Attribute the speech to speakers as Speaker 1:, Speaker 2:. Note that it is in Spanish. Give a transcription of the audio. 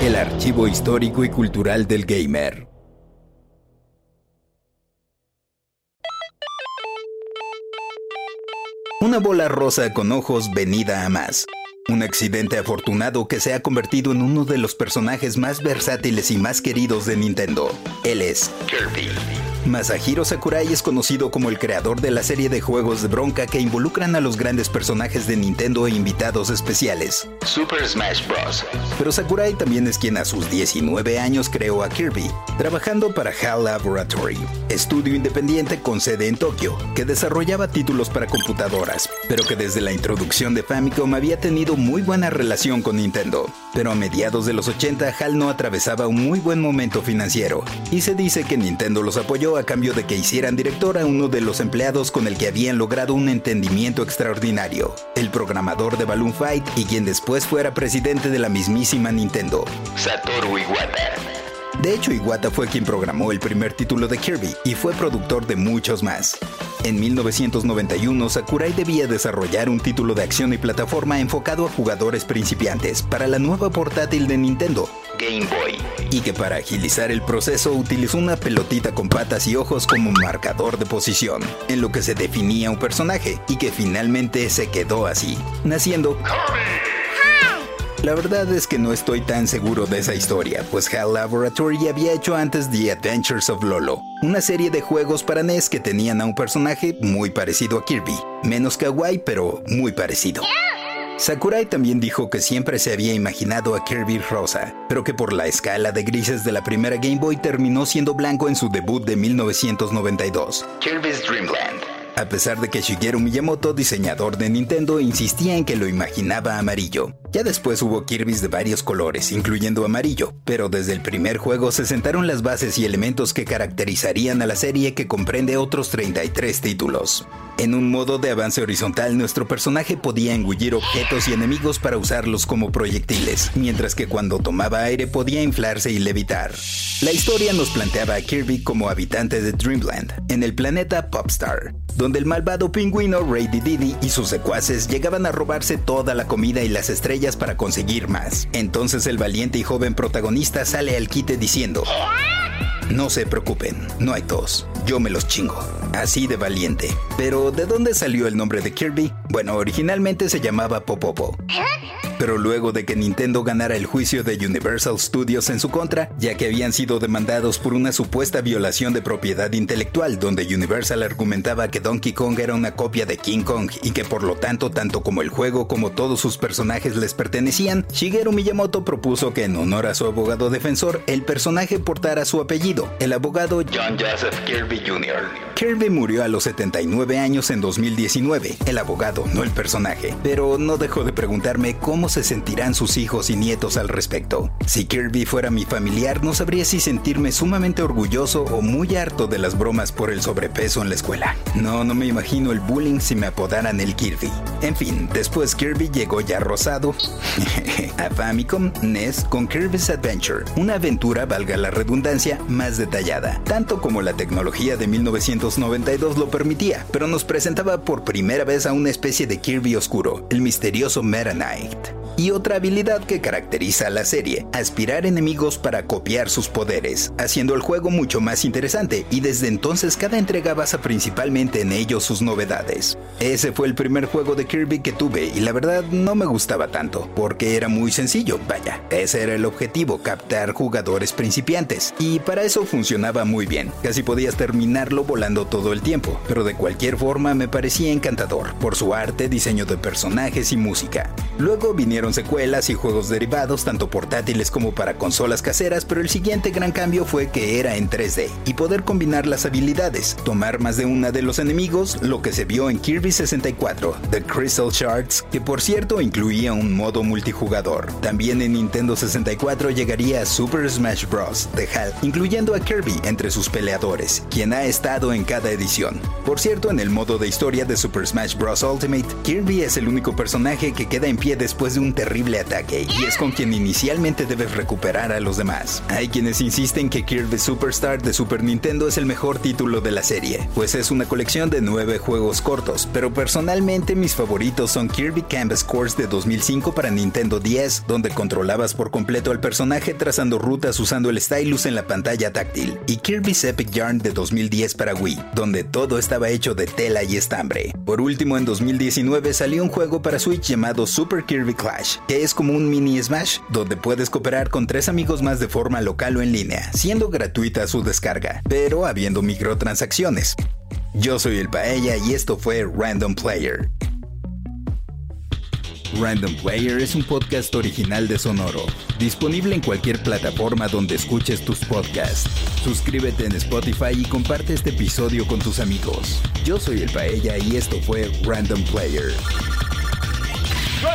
Speaker 1: El archivo histórico y cultural del gamer. Una bola rosa con ojos venida a más. Un accidente afortunado que se ha convertido en uno de los personajes más versátiles y más queridos de Nintendo. Él es Kirby. Masahiro Sakurai es conocido como el creador de la serie de juegos de bronca que involucran a los grandes personajes de Nintendo e invitados especiales, Super Smash Bros. Pero Sakurai también es quien a sus 19 años creó a Kirby, trabajando para HAL Laboratory, estudio independiente con sede en Tokio, que desarrollaba títulos para computadoras, pero que desde la introducción de Famicom había tenido muy buena relación con Nintendo. Pero a mediados de los 80 HAL no atravesaba un muy buen momento financiero, y se dice que Nintendo los apoyó a cambio de que hicieran director a uno de los empleados con el que habían logrado un entendimiento extraordinario, el programador de Balloon Fight y quien después fuera presidente de la mismísima Nintendo, Satoru Iwata. De hecho, Iwata fue quien programó el primer título de Kirby y fue productor de muchos más. En 1991, Sakurai debía desarrollar un título de acción y plataforma enfocado a jugadores principiantes para la nueva portátil de Nintendo, Game Boy, y que para agilizar el proceso utilizó una pelotita con patas y ojos como marcador de posición, en lo que se definía un personaje y que finalmente se quedó así, naciendo la verdad es que no estoy tan seguro de esa historia, pues HAL Laboratory había hecho antes The Adventures of Lolo, una serie de juegos para NES que tenían a un personaje muy parecido a Kirby, menos kawaii pero muy parecido. Sakurai también dijo que siempre se había imaginado a Kirby rosa, pero que por la escala de grises de la primera Game Boy terminó siendo blanco en su debut de 1992, Kirby's Dreamland. A pesar de que Shigeru Miyamoto, diseñador de Nintendo, insistía en que lo imaginaba amarillo. Ya después hubo Kirby's de varios colores, incluyendo amarillo, pero desde el primer juego se sentaron las bases y elementos que caracterizarían a la serie que comprende otros 33 títulos. En un modo de avance horizontal, nuestro personaje podía engullir objetos y enemigos para usarlos como proyectiles, mientras que cuando tomaba aire podía inflarse y levitar. La historia nos planteaba a Kirby como habitante de Dreamland, en el planeta Popstar, donde el malvado pingüino Ray Diddy y sus secuaces llegaban a robarse toda la comida y las estrellas para conseguir más. Entonces el valiente y joven protagonista sale al quite diciendo... No se preocupen, no hay tos, yo me los chingo. Así de valiente. Pero, ¿de dónde salió el nombre de Kirby? Bueno, originalmente se llamaba Popopo. Pero luego de que Nintendo ganara el juicio de Universal Studios en su contra, ya que habían sido demandados por una supuesta violación de propiedad intelectual, donde Universal argumentaba que Donkey Kong era una copia de King Kong y que por lo tanto tanto como el juego como todos sus personajes les pertenecían, Shigeru Miyamoto propuso que en honor a su abogado defensor, el personaje portara su apellido, el abogado John Joseph Kirby Jr. Kirby murió a los 79 años en 2019, el abogado, no el personaje, pero no dejó de preguntarme cómo se sentirán sus hijos y nietos al respecto. Si Kirby fuera mi familiar, no sabría si sentirme sumamente orgulloso o muy harto de las bromas por el sobrepeso en la escuela. No, no me imagino el bullying si me apodaran el Kirby. En fin, después Kirby llegó ya rosado a Famicom NES con Kirby's Adventure, una aventura, valga la redundancia, más detallada, tanto como la tecnología de 1992 lo permitía, pero nos presentaba por primera vez a una especie de Kirby oscuro, el misterioso Meta Knight y otra habilidad que caracteriza a la serie, aspirar enemigos para copiar sus poderes, haciendo el juego mucho más interesante y desde entonces cada entrega basa principalmente en ellos sus novedades. Ese fue el primer juego de Kirby que tuve y la verdad no me gustaba tanto, porque era muy sencillo, vaya, ese era el objetivo, captar jugadores principiantes, y para eso funcionaba muy bien, casi podías terminarlo volando todo el tiempo, pero de cualquier forma me parecía encantador, por su arte, diseño de personajes y música. Luego vinieron secuelas y juegos derivados, tanto portátiles como para consolas caseras, pero el siguiente gran cambio fue que era en 3D y poder combinar las habilidades, tomar más de una de los enemigos, lo que se vio en Kirby 64, The Crystal Shards, que por cierto incluía un modo multijugador. También en Nintendo 64 llegaría Super Smash Bros. de HAL, incluyendo a Kirby entre sus peleadores, quien ha estado en cada edición. Por cierto, en el modo de historia de Super Smash Bros. Ultimate, Kirby es el único personaje que queda en pie después de un terrible ataque y es con quien inicialmente debes recuperar a los demás. Hay quienes insisten que Kirby Superstar de Super Nintendo es el mejor título de la serie, pues es una colección de nueve juegos cortos, pero personalmente mis favoritos son Kirby Canvas Course de 2005 para Nintendo 10, donde controlabas por completo al personaje trazando rutas usando el stylus en la pantalla táctil, y Kirby's Epic Yarn de 2010 para Wii, donde todo estaba hecho de tela y estambre. Por último, en 2019 salió un juego para Switch llamado Super Kirby Clash, que es como un mini Smash, donde puedes cooperar con tres amigos más de forma local o en línea, siendo gratuita su descarga, pero habiendo microtransacciones. Yo soy el Paella y esto fue Random Player. Random Player es un podcast original de Sonoro, disponible en cualquier plataforma donde escuches tus podcasts. Suscríbete en Spotify y comparte este episodio con tus amigos. Yo soy el Paella y esto fue Random Player.